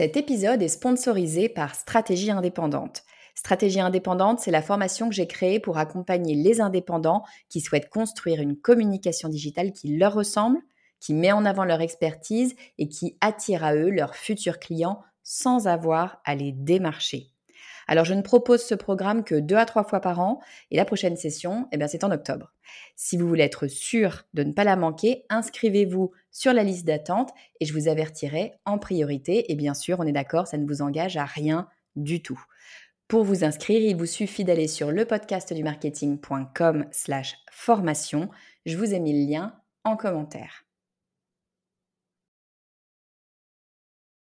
Cet épisode est sponsorisé par Stratégie indépendante. Stratégie indépendante, c'est la formation que j'ai créée pour accompagner les indépendants qui souhaitent construire une communication digitale qui leur ressemble, qui met en avant leur expertise et qui attire à eux leurs futurs clients sans avoir à les démarcher. Alors, je ne propose ce programme que deux à trois fois par an et la prochaine session, eh c'est en octobre. Si vous voulez être sûr de ne pas la manquer, inscrivez-vous sur la liste d'attente et je vous avertirai en priorité. Et bien sûr, on est d'accord, ça ne vous engage à rien du tout. Pour vous inscrire, il vous suffit d'aller sur le podcast du marketing.com slash formation. Je vous ai mis le lien en commentaire.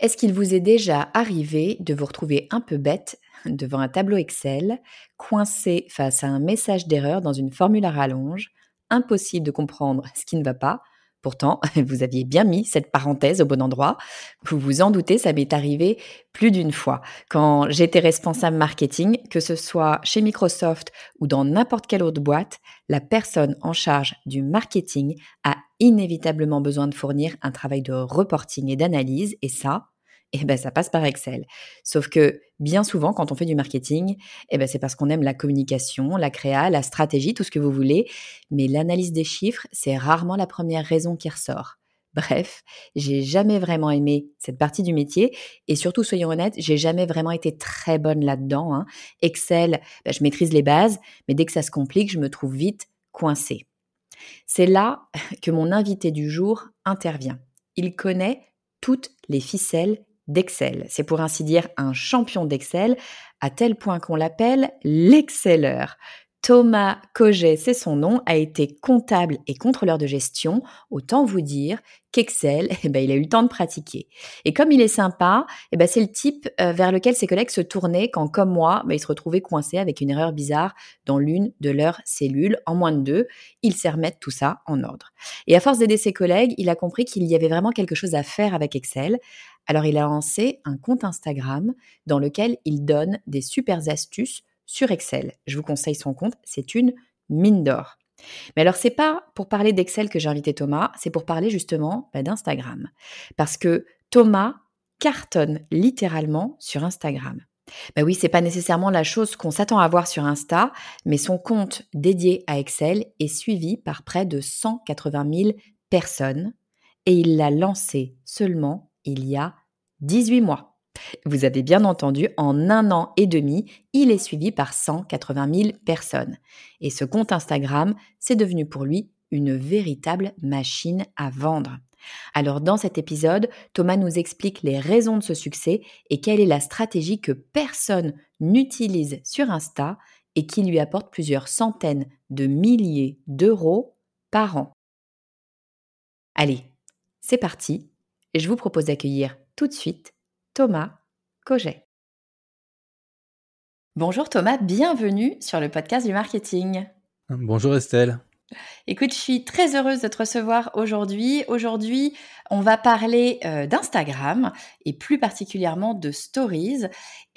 Est-ce qu'il vous est déjà arrivé de vous retrouver un peu bête devant un tableau Excel, coincé face à un message d'erreur dans une formule à rallonge, impossible de comprendre ce qui ne va pas Pourtant, vous aviez bien mis cette parenthèse au bon endroit. Vous vous en doutez, ça m'est arrivé plus d'une fois. Quand j'étais responsable marketing, que ce soit chez Microsoft ou dans n'importe quelle autre boîte, la personne en charge du marketing a inévitablement besoin de fournir un travail de reporting et d'analyse, et ça, eh ben, ça passe par Excel. Sauf que bien souvent, quand on fait du marketing, eh ben, c'est parce qu'on aime la communication, la créa, la stratégie, tout ce que vous voulez. Mais l'analyse des chiffres, c'est rarement la première raison qui ressort. Bref, j'ai jamais vraiment aimé cette partie du métier et surtout, soyons honnêtes, j'ai jamais vraiment été très bonne là-dedans. Hein. Excel, ben, je maîtrise les bases, mais dès que ça se complique, je me trouve vite coincée. C'est là que mon invité du jour intervient. Il connaît toutes les ficelles d'Excel. C'est pour ainsi dire un champion d'Excel, à tel point qu'on l'appelle l'excelleur. Thomas Coget, c'est son nom, a été comptable et contrôleur de gestion. Autant vous dire qu'Excel, eh ben, il a eu le temps de pratiquer. Et comme il est sympa, eh ben, c'est le type euh, vers lequel ses collègues se tournaient quand, comme moi, ben, ils se retrouvaient coincés avec une erreur bizarre dans l'une de leurs cellules. En moins de deux, il sait remettre tout ça en ordre. Et à force d'aider ses collègues, il a compris qu'il y avait vraiment quelque chose à faire avec Excel. Alors il a lancé un compte Instagram dans lequel il donne des super astuces sur Excel. Je vous conseille son compte, c'est une mine d'or. Mais alors c'est pas pour parler d'Excel que j'ai invité Thomas, c'est pour parler justement bah, d'Instagram. Parce que Thomas cartonne littéralement sur Instagram. Bah oui, c'est pas nécessairement la chose qu'on s'attend à voir sur Insta, mais son compte dédié à Excel est suivi par près de 180 000 personnes et il l'a lancé seulement il y a 18 mois. Vous avez bien entendu, en un an et demi, il est suivi par 180 000 personnes. Et ce compte Instagram, c'est devenu pour lui une véritable machine à vendre. Alors dans cet épisode, Thomas nous explique les raisons de ce succès et quelle est la stratégie que personne n'utilise sur Insta et qui lui apporte plusieurs centaines de milliers d'euros par an. Allez, c'est parti. Je vous propose d'accueillir tout de suite Thomas Coget. Bonjour Thomas, bienvenue sur le podcast du marketing. Bonjour Estelle. Écoute, je suis très heureuse de te recevoir aujourd'hui. Aujourd'hui, on va parler euh, d'Instagram et plus particulièrement de Stories.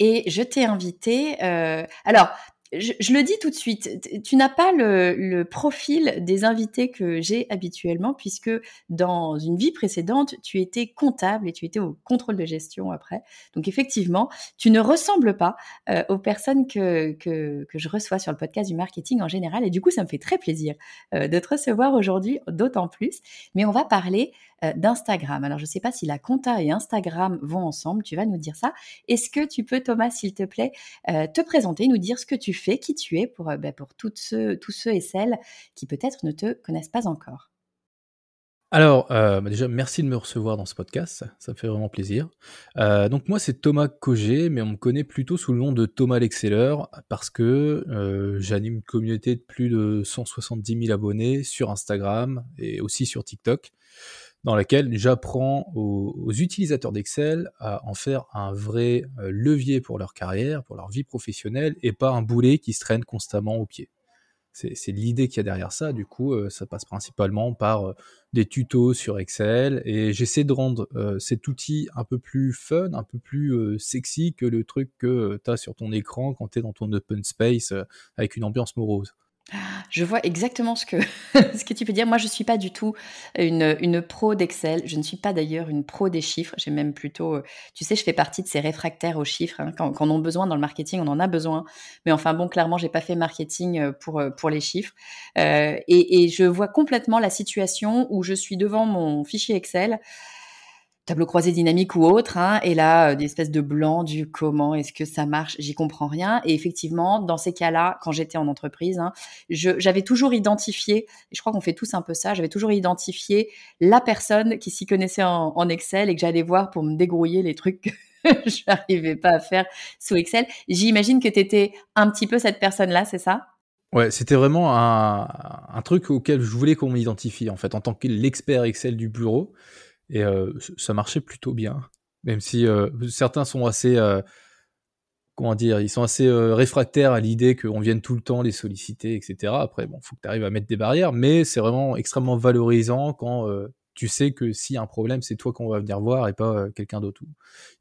Et je t'ai invité. Euh, alors, je, le dis tout de suite, tu n'as pas le, profil des invités que j'ai habituellement, puisque dans une vie précédente, tu étais comptable et tu étais au contrôle de gestion après. Donc effectivement, tu ne ressembles pas euh, aux personnes que, que, je reçois sur le podcast du marketing en général. Et du coup, ça me fait très plaisir euh, de te recevoir aujourd'hui, d'autant plus. Mais on va parler euh, d'Instagram. Alors, je ne sais pas si la compta et Instagram vont ensemble, tu vas nous dire ça. Est-ce que tu peux, Thomas, s'il te plaît, euh, te présenter, nous dire ce que tu fais, qui tu es pour, euh, bah, pour ceux, tous ceux et celles qui peut-être ne te connaissent pas encore? Alors, bah, déjà, merci de me recevoir dans ce podcast, ça, me fait vraiment plaisir. donc moi, c'est Thomas Cogé, mais on me connaît plutôt sous le nom de Thomas l'Exceller, parce que j'anime une communauté de plus de 170 000 abonnés sur Instagram et aussi sur TikTok. Dans laquelle j'apprends aux, utilisateurs d'Excel à en faire un vrai euh, levier pour leur carrière, pour leur vie professionnelle, et pas un boulet qui se traîne constamment au pied. C'est l'idée qu'il y a derrière ça. Du coup, euh, ça passe principalement par euh, des tutos sur Excel, et j'essaie de rendre cet outil un peu plus fun, un peu plus sexy que le truc que tu as sur ton écran quand tu es dans ton open space avec une ambiance morose. Je vois exactement ce que, ce que tu peux dire. Moi, je ne suis pas du tout une, une pro d'Excel. Je ne suis pas d'ailleurs une pro des chiffres. J'ai même plutôt, euh, tu sais, je fais partie de ces réfractaires aux chiffres. Hein. Quand, on en a besoin dans le marketing, on en a besoin. Mais enfin, bon, clairement, j'ai pas fait marketing euh, pour, euh, pour les chiffres. et, et je vois complètement la situation où je suis devant mon fichier Excel tableau croisé dynamique ou autre, hein, et là, euh, des espèces de blanc du comment est-ce que ça marche, j'y comprends rien. Et effectivement, dans ces cas-là, quand j'étais en entreprise, hein, j'avais toujours identifié, et je crois qu'on fait tous un peu ça, j'avais toujours identifié la personne qui s'y connaissait en, Excel et que j'allais voir pour me dégrouiller les trucs que je n'arrivais pas à faire sous Excel. J'imagine que tu étais un petit peu cette personne-là, c'est ça? Ouais, c'était vraiment un, un, truc auquel je voulais qu'on m'identifie, en fait, en tant que l'expert Excel du bureau. Et euh, ça marchait plutôt bien, même si euh, certains sont assez, euh, comment dire, ils sont assez réfractaires à l'idée qu'on vienne tout le temps les solliciter, etc. Après, bon, faut que tu arrives à mettre des barrières, mais c'est vraiment extrêmement valorisant quand tu sais que s'il y a un problème, c'est toi qu'on va venir voir et pas quelqu'un d'autre.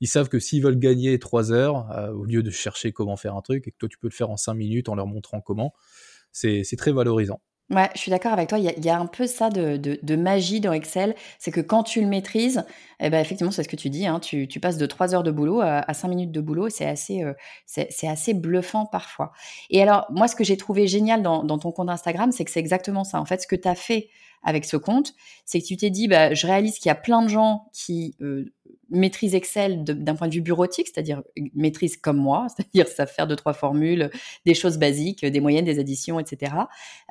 Ils savent que s'ils veulent gagner 3 heures, au lieu de chercher comment faire un truc, et que toi tu peux le faire en 5 minutes en leur montrant comment, c'est très valorisant. Ouais, je suis d'accord avec toi. Il y, a, un peu ça de, magie dans Excel. C'est que quand tu le maîtrises, eh ben effectivement, c'est ce que tu dis. Hein, tu, passes de 3 heures de boulot à, à 5 minutes de boulot. C'est assez, euh, c'est assez bluffant parfois. Et alors, moi, ce que j'ai trouvé génial dans, dans ton compte Instagram, c'est que c'est exactement ça. En fait, ce que tu as fait avec ce compte, c'est que tu t'es dit, bah, je réalise qu'il y a plein de gens qui euh, maîtrisent Excel d'un point de vue bureautique, c'est-à-dire euh, maîtrisent comme moi, c'est-à-dire savent faire deux, trois formules, des choses basiques, des moyennes, des additions, etc.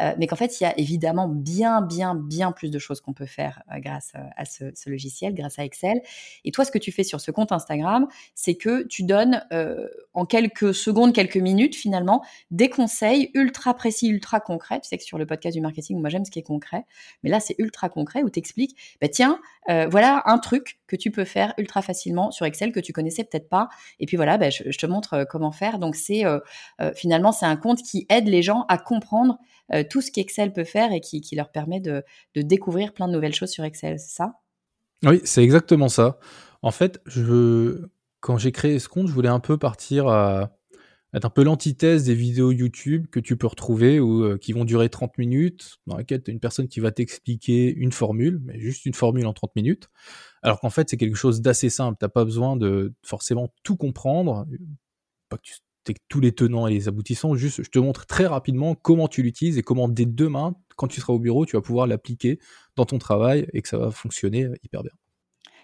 Euh, mais qu'en fait, il y a évidemment bien, bien, bien plus de choses qu'on peut faire grâce à ce, logiciel, grâce à Excel. Et toi, ce que tu fais sur ce compte Instagram, c'est que tu donnes en quelques secondes, quelques minutes, finalement, des conseils ultra précis, ultra concrets. Tu sais que sur le podcast du marketing, moi, j'aime ce qui est concret mais là, c'est ultra concret où tu expliques, bah, tiens, euh, voilà un truc que tu peux faire ultra facilement sur Excel que tu connaissais peut-être pas. Et puis voilà, bah, je, te montre euh, comment faire. Donc, c'est euh, finalement, c'est un compte qui aide les gens à comprendre tout ce qu'Excel peut faire et qui, leur permet de, découvrir plein de nouvelles choses sur Excel. C'est ça? Oui, c'est exactement ça. En fait, je, quand j'ai créé ce compte, je voulais un peu partir à être un peu l'antithèse des vidéos YouTube que tu peux retrouver ou euh, qui vont durer 30 minutes, dans lesquelles tu as une personne qui va t'expliquer une formule, mais juste une formule en 30 minutes. Alors qu'en fait, c'est quelque chose d'assez simple. T'as pas besoin de forcément tout comprendre, pas que tu tous les tenants et les aboutissants, juste je te montre très rapidement comment tu l'utilises et comment dès demain, quand tu seras au bureau, tu vas pouvoir l'appliquer dans ton travail et que ça va fonctionner hyper bien.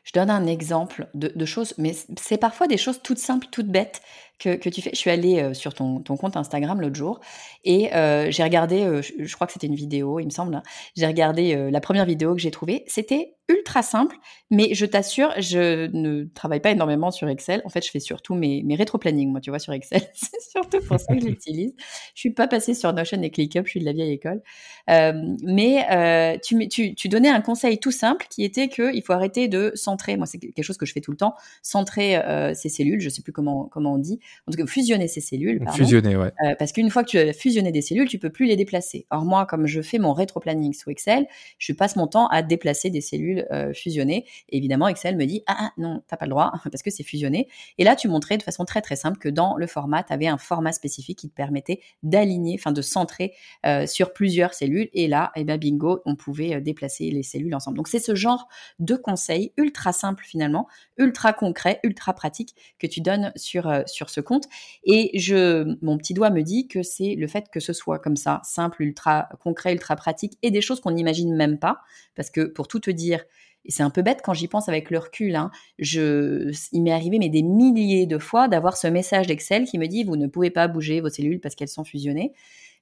Je donne un exemple de, choses, mais c'est parfois des choses toutes simples, toutes bêtes que, tu fais. Je suis allée euh, sur ton, compte Instagram l'autre jour et euh, j'ai regardé, euh, je, crois que c'était une vidéo, il me semble, hein. j'ai regardé la première vidéo que j'ai trouvée. C'était ultra simple, mais je t'assure, je ne travaille pas énormément sur Excel. En fait, je fais surtout mes, mes rétro-planning, moi, tu vois, sur Excel. c'est surtout pour ça que je l'utilise. Je suis pas passée sur Notion et ClickUp, je suis de la vieille école. mais tu, tu, tu, donnais un conseil tout simple qui était qu'il faut arrêter de centrer. Moi, c'est quelque chose que je fais tout le temps. Centrer ces cellules, je sais plus comment, comment on dit en tout cas fusionner ces cellules. Pardon, fusionner, ouais. Euh, parce qu'une fois que tu as fusionné des cellules, tu peux plus les déplacer. Or moi, comme je fais mon rétro-planning sous Excel, je passe mon temps à déplacer des cellules euh, fusionnées. Et évidemment, Excel me dit ah, ah non, t'as pas le droit parce que c'est fusionné. Et là, tu montrais de façon très très simple que dans le format, tu avais un format spécifique qui te permettait d'aligner, enfin de centrer euh, sur plusieurs cellules. Et là, eh ben bingo, on pouvait déplacer les cellules ensemble. Donc c'est ce genre de conseils ultra simple finalement, ultra concret, ultra pratique que tu donnes sur sur ce compte. Et je, mon petit doigt me dit que c'est le fait que ce soit comme ça, simple, ultra concret, ultra pratique, et des choses qu'on n'imagine même pas. Parce que pour tout te dire, et c'est un peu bête quand j'y pense avec le recul. Hein, je, il m'est arrivé mais des milliers de fois d'avoir ce message d'Excel qui me dit vous ne pouvez pas bouger vos cellules parce qu'elles sont fusionnées.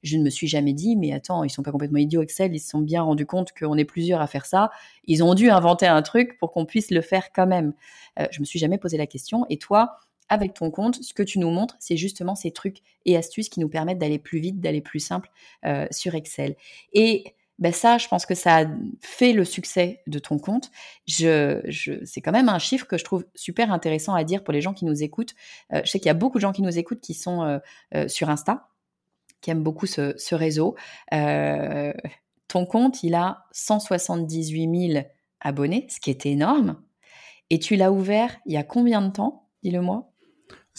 Je ne me suis jamais dit mais attends ils sont pas complètement idiots Excel, ils se sont bien rendus compte qu'on est plusieurs à faire ça. Ils ont dû inventer un truc pour qu'on puisse le faire quand même. Euh, je me suis jamais posé la question. Et toi, avec ton compte, ce que tu nous montres, c'est justement ces trucs et astuces qui nous permettent d'aller plus vite, d'aller plus simple euh, sur Excel. Et ben ça, je pense que ça a fait le succès de ton compte. Je, c'est quand même un chiffre que je trouve super intéressant à dire pour les gens qui nous écoutent. Euh, je sais qu'il y a beaucoup de gens qui nous écoutent qui sont euh, sur Insta, qui aiment beaucoup ce réseau. ton compte, il a 178 000 abonnés, ce qui est énorme. Et tu l'as ouvert il y a combien de temps Dis-le-moi?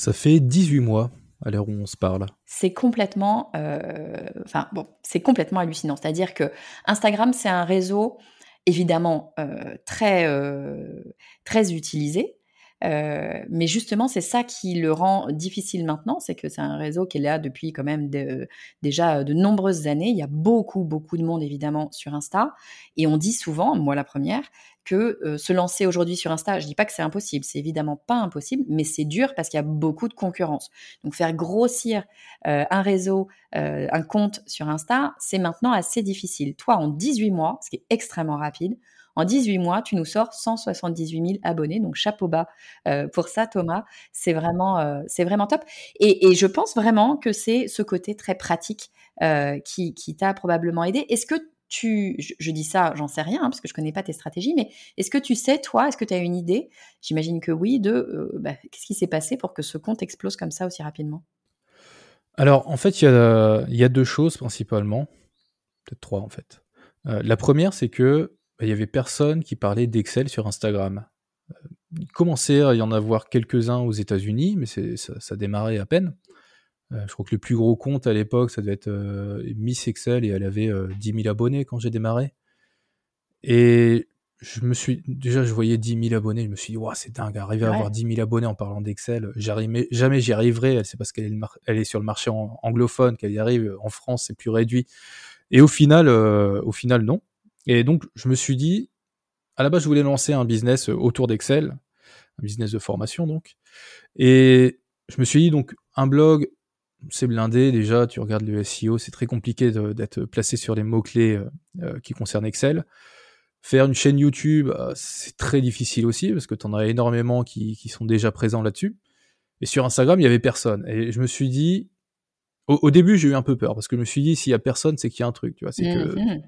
Ça fait 18 mois à l'heure où on se parle. C'est complètement, euh, bon, c'est complètement hallucinant. C'est-à-dire que Instagram, c'est un réseau évidemment euh, très euh, très utilisé, mais justement, c'est ça qui le rend difficile maintenant, c'est que c'est un réseau qui est là depuis quand même déjà de nombreuses années. Il y a beaucoup, beaucoup de monde évidemment sur Insta, et on dit souvent, moi la première, que euh, se lancer aujourd'hui sur Insta, je dis pas que c'est impossible, c'est évidemment pas impossible, mais c'est dur parce qu'il y a beaucoup de concurrence. Donc faire grossir euh, un réseau, euh, un compte sur Insta, c'est maintenant assez difficile. Toi, en 18 mois, ce qui est extrêmement rapide, en 18 mois, tu nous sors 178 000 abonnés, donc chapeau bas pour ça, Thomas. C'est vraiment, vraiment top. Et, je pense vraiment que c'est ce côté très pratique qui, qui t'a probablement aidé. Est-ce que je, dis ça, j'en sais rien, hein, parce que je connais pas tes stratégies, mais est-ce que tu sais, toi, est-ce que tu as une idée, j'imagine que oui, de euh, bah, qu'est-ce qui s'est passé pour que ce compte explose comme ça aussi rapidement? Alors, en fait, il y a, deux choses principalement, peut-être trois en fait. Euh, la première, c'est que il y avait personne qui parlait d'Excel sur Instagram. Euh, il commençait à y en avoir quelques-uns aux États-Unis, mais ça, ça démarrait à peine. Euh, je crois que le plus gros compte à l'époque, ça devait être euh, Miss Excel et elle avait 10 euh, 000 abonnés quand j'ai démarré. Et je me suis déjà je voyais 10 000 abonnés je me suis dit c'est dingue arriver à avoir 10 000 abonnés en parlant d'Excel jamais j'y arriverai c'est parce qu'elle est, est sur le marché anglophone qu'elle y arrive en France c'est plus réduit et au final au final non et donc je me suis dit à la base je voulais lancer un business autour d'Excel un business de formation donc et je me suis dit donc un blog c'est blindé déjà, tu regardes le SEO, c'est très compliqué d'être placé sur les mots-clés euh, euh, qui concernent Excel. Faire une chaîne YouTube, euh, c'est très difficile aussi, parce que tu en as énormément qui, sont déjà présents là-dessus. Et sur Instagram, il y avait personne. Et je me suis dit, au, début, j'ai eu un peu peur, parce que je me suis dit, s'il y a personne, c'est qu'il y a un truc, tu vois. C'est que, mmh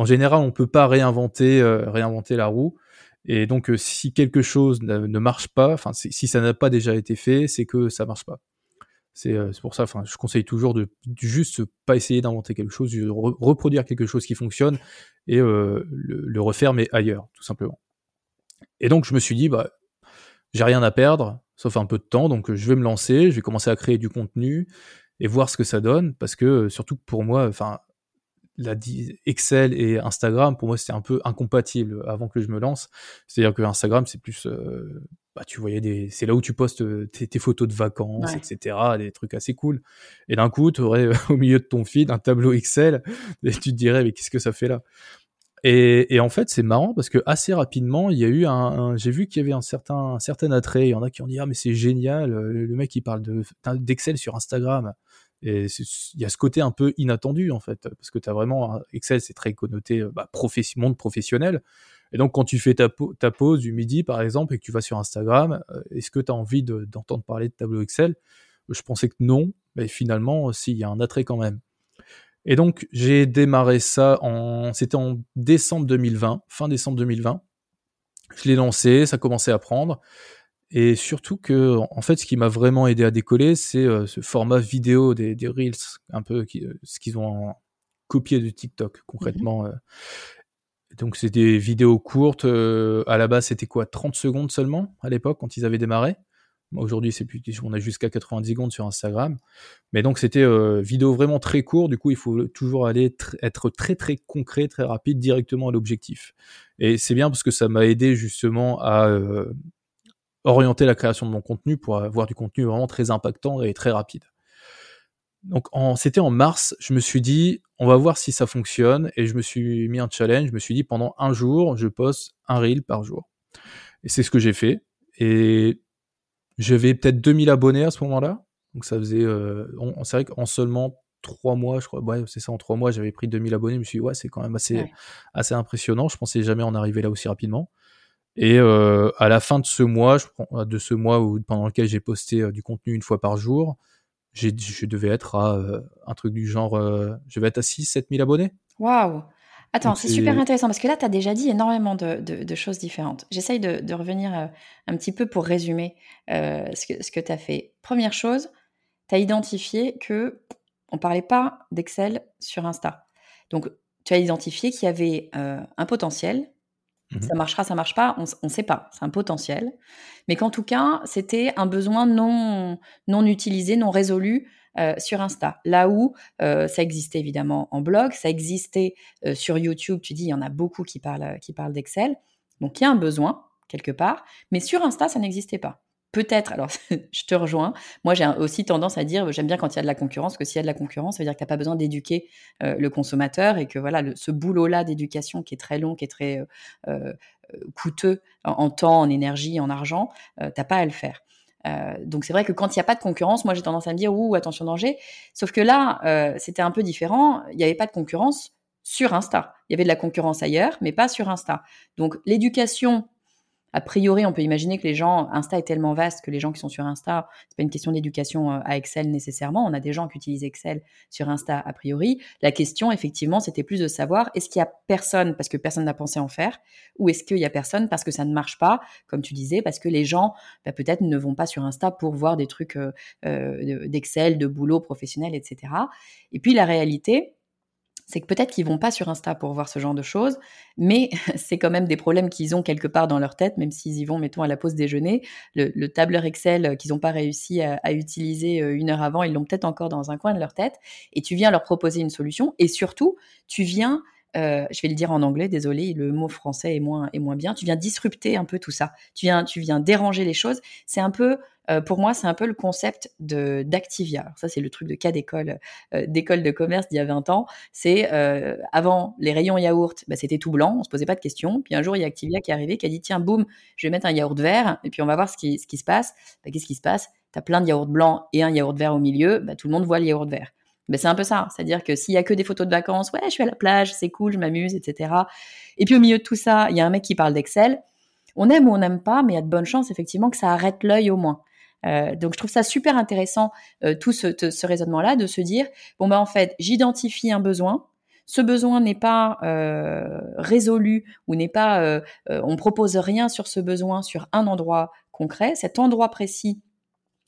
en général, on peut pas réinventer, réinventer la roue. Et donc, si quelque chose ne, marche pas, enfin, si ça n'a pas déjà été fait, c'est que ça marche pas. Euh, c'est pour ça, enfin, je conseille toujours de, juste pas essayer d'inventer quelque chose, de reproduire quelque chose qui fonctionne et euh, le, refaire, mais ailleurs, tout simplement. Et donc, je me suis dit, bah, j'ai rien à perdre, sauf un peu de temps, donc je vais me lancer, je vais commencer à créer du contenu et voir ce que ça donne, parce que surtout pour moi, enfin, la Excel et Instagram, pour moi, c'était un peu incompatible avant que je me lance. C'est-à-dire que Instagram, c'est plus euh, bah, tu voyais des, c'est là où tu postes euh, tes, photos de vacances, etc., des trucs assez cool. Et d'un coup, tu aurais au milieu de ton feed un tableau Excel et tu te dirais, mais qu'est-ce que ça fait là? Et, et, en fait, c'est marrant parce que assez rapidement, il y a eu un, j'ai vu qu'il y avait un certain, un certain attrait. Il y en a qui ont dit ah mais c'est génial, le, mec il parle de d'Excel sur Instagram. Et il y a ce côté un peu inattendu en fait, parce que tu as vraiment Excel, c'est très connoté bah, monde professionnel. Et donc, quand tu fais ta, pause du midi, par exemple, et que tu vas sur Instagram, euh, est-ce que tu as envie d'entendre parler de tableau Excel? Je pensais que non, mais finalement, si, il y a un attrait quand même. Et donc, j'ai démarré ça en, c'était en décembre 2020, fin décembre 2020. Je l'ai lancé, ça commençait à prendre. Et surtout que, en fait, ce qui m'a vraiment aidé à décoller, c'est euh, ce format vidéo des, Reels, un peu euh, ce qu'ils ont copié de TikTok, concrètement. Mmh donc c'est des vidéos courtes. Euh, à la base, c'était quoi 30 secondes seulement à l'époque quand ils avaient démarré? Aujourd'hui, c'est plus, on a jusqu'à 90 secondes sur Instagram. Mais donc c'était euh, vidéo vraiment très court. Du coup, il faut toujours aller être très très concret, très rapide, directement à l'objectif. Et c'est bien parce que ça m'a aidé justement à euh, orienter la création de mon contenu pour avoir du contenu vraiment très impactant et très rapide. Donc c'était en mars, je me suis dit, on va voir si ça fonctionne, et je me suis mis un challenge, je me suis dit, pendant un jour, je poste un reel par jour. Et c'est ce que j'ai fait, et j'avais peut-être 2000 abonnés à ce moment-là, donc ça faisait, euh, c'est vrai qu'en seulement trois mois, je crois, ouais, c'est ça, en trois mois, j'avais pris 2000 abonnés, je me suis dit, ouais, c'est quand même assez, assez impressionnant, je pensais jamais en arriver là aussi rapidement. Et euh, à la fin de ce mois, je, de ce mois où, pendant lequel j'ai posté euh, du contenu une fois par jour, je devais être à euh, un truc du genre, je vais être à 6 7 000 abonnés. Waouh Attends, c'est super intéressant parce que là, tu as déjà dit énormément de, choses différentes. J'essaye de, revenir un petit peu pour résumer ce que, ce que tu as fait. Première chose, tu as identifié que on parlait pas d'Excel sur Insta. Donc, tu as identifié qu'il y avait un potentiel. Mmh ça marchera, ça marche pas, on ne sait pas. C'est un potentiel. Mais qu'en tout cas, c'était un besoin non, non utilisé, non résolu euh, sur Insta. Là où euh, ça existait évidemment en blog, ça existait euh, sur YouTube, tu dis, il y en a beaucoup qui parlent, qui parlent d'Excel. Donc il y a un besoin quelque part, mais sur Insta, ça n'existait pas. Peut-être, alors je te rejoins, moi j'ai aussi tendance à dire, j'aime bien quand il y a de la concurrence, que s'il y a de la concurrence, ça veut dire que tu n'as pas besoin d'éduquer le consommateur et que voilà, ce boulot-là d'éducation qui est très long, qui est très coûteux en, temps, en énergie, en argent, tu n'as pas à le faire. Euh, donc c'est vrai que quand il n'y a pas de concurrence, moi j'ai tendance à me dire ouh attention danger. Sauf que là, euh, c'était un peu différent. Il n'y avait pas de concurrence sur Insta. Il y avait de la concurrence ailleurs, mais pas sur Insta. Donc l'éducation a priori, on peut imaginer que les gens, Insta est tellement vaste que les gens qui sont sur Insta, c'est pas une question d'éducation euh, à Excel nécessairement. On a des gens qui utilisent Excel sur Insta a priori. La question, effectivement, c'était plus de savoir est-ce qu'il y a personne parce que personne n'a pensé en faire, ou est-ce qu'il y a personne parce que ça ne marche pas, comme tu disais, parce que les gens bah, peut-être ne vont pas sur Insta pour voir des trucs euh, euh, d'Excel, de boulot professionnel, etc. Et puis la réalité, c'est que peut-être qu'ils vont pas sur Insta pour voir ce genre de choses, mais c'est quand même des problèmes qu'ils ont quelque part dans leur tête, même s'ils y vont, mettons, à la pause déjeuner. Le, tableur Excel euh, qu'ils n'ont pas réussi à, utiliser euh, une heure avant, ils l'ont peut-être encore dans un coin de leur tête, et tu viens leur proposer une solution, et surtout, tu viens euh, je vais le dire en anglais, désolé, le mot français est moins, est moins bien. Tu viens disrupter un peu tout ça. Tu viens, tu viens déranger les choses. C'est un peu, euh, pour moi, c'est un peu le concept d'Activia. ça, c'est le truc de cas d'école, euh, de commerce d'il y a 20 ans. C'est avant les rayons yaourt, bah, c'était tout blanc, on se posait pas de questions. Puis un jour, il y a Activia qui est arrivé, qui a dit tiens, boum, je vais mettre un yaourt vert, et puis on va voir ce qui, se passe. Bah, qu'est-ce qui se passe? Tu as plein de yaourts blancs et un yaourt vert au milieu. Bah, tout le monde voit le yaourt vert. C'est un peu ça. C'est-à-dire que s'il y a que des photos de vacances, ouais, je suis à la plage, c'est cool, je m'amuse, etc. Et puis au milieu de tout ça, il y a un mec qui parle d'Excel. On aime ou on n'aime pas, mais il y a de bonnes chances effectivement que ça arrête l'œil au moins. Euh, donc je trouve ça super intéressant euh, tout ce, raisonnement-là de se dire bon ben en fait j'identifie un besoin, ce besoin n'est pas euh, résolu ou n'est pas on propose rien sur ce besoin sur un endroit concret, cet endroit précis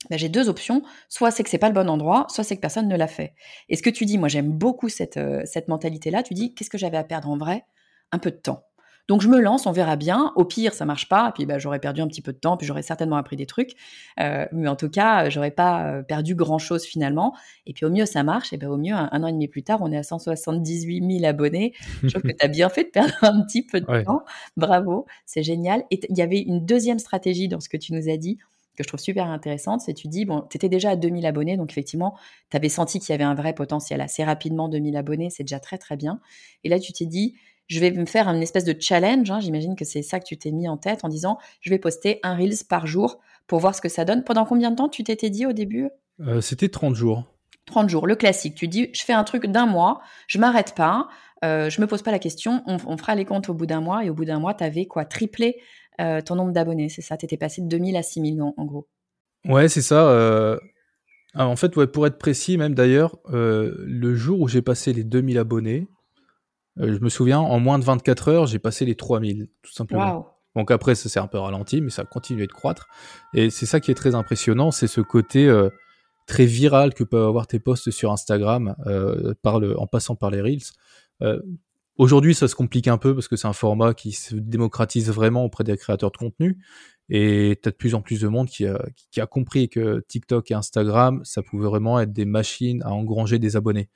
ben, j'ai deux options. Soit c'est que c'est pas le bon endroit, soit c'est que personne ne l'a fait. Et ce que tu dis, moi j'aime beaucoup cette, cette mentalité-là. Tu dis, qu'est-ce que j'avais à perdre en vrai? Un peu de temps. Donc je me lance, on verra bien. Au pire, ça marche pas, et puis ben, j'aurais perdu un petit peu de temps, puis j'aurais certainement appris des trucs. Euh, mais en tout cas, j'aurais pas euh, perdu grand-chose finalement. Et puis au mieux, ça marche. Et ben au mieux, un, an et demi plus tard, on est à 178 000 abonnés. Je trouve que tu as bien fait de perdre un petit peu de temps. Bravo, c'est génial. Et il y avait une deuxième stratégie dans ce que tu nous as dit que je trouve super intéressante, c'est tu dis, bon, tu étais déjà à 2000 abonnés, donc effectivement, tu avais senti qu'il y avait un vrai potentiel assez rapidement, 2000 abonnés, c'est déjà très très bien. Et là, tu t'es dit, je vais me faire une espèce de challenge, hein, j'imagine que c'est ça que tu t'es mis en tête en disant, je vais poster un Reels par jour pour voir ce que ça donne. Pendant combien de temps tu t'étais dit au début? Euh, C'était 30 jours. 30 jours, le classique. Tu dis, je fais un truc d'un mois, je m'arrête pas, euh, je me pose pas la question, on, on fera les comptes au bout d'un mois, et au bout d'un mois, tu avais quoi? Triplé euh, ton nombre d'abonnés, c'est ça? Tu étais passé de 2000 à 6000 en, en gros. Ouais, c'est ça. Euh, en fait, ouais, pour être précis, même d'ailleurs, le jour où j'ai passé les 2000 abonnés, je me souviens, en moins de 24 heures, j'ai passé les 3000, tout simplement. Donc après, ça s'est un peu ralenti, mais ça a continué de croître. Et c'est ça qui est très impressionnant, c'est ce côté très viral que peuvent avoir tes posts sur Instagram par le, en passant par les Reels. Aujourd'hui, ça se complique un peu parce que c'est un format qui se démocratise vraiment auprès des créateurs de contenu. Et tu as de plus en plus de monde qui a, qui a compris que TikTok et Instagram, ça pouvait vraiment être des machines à engranger des abonnés.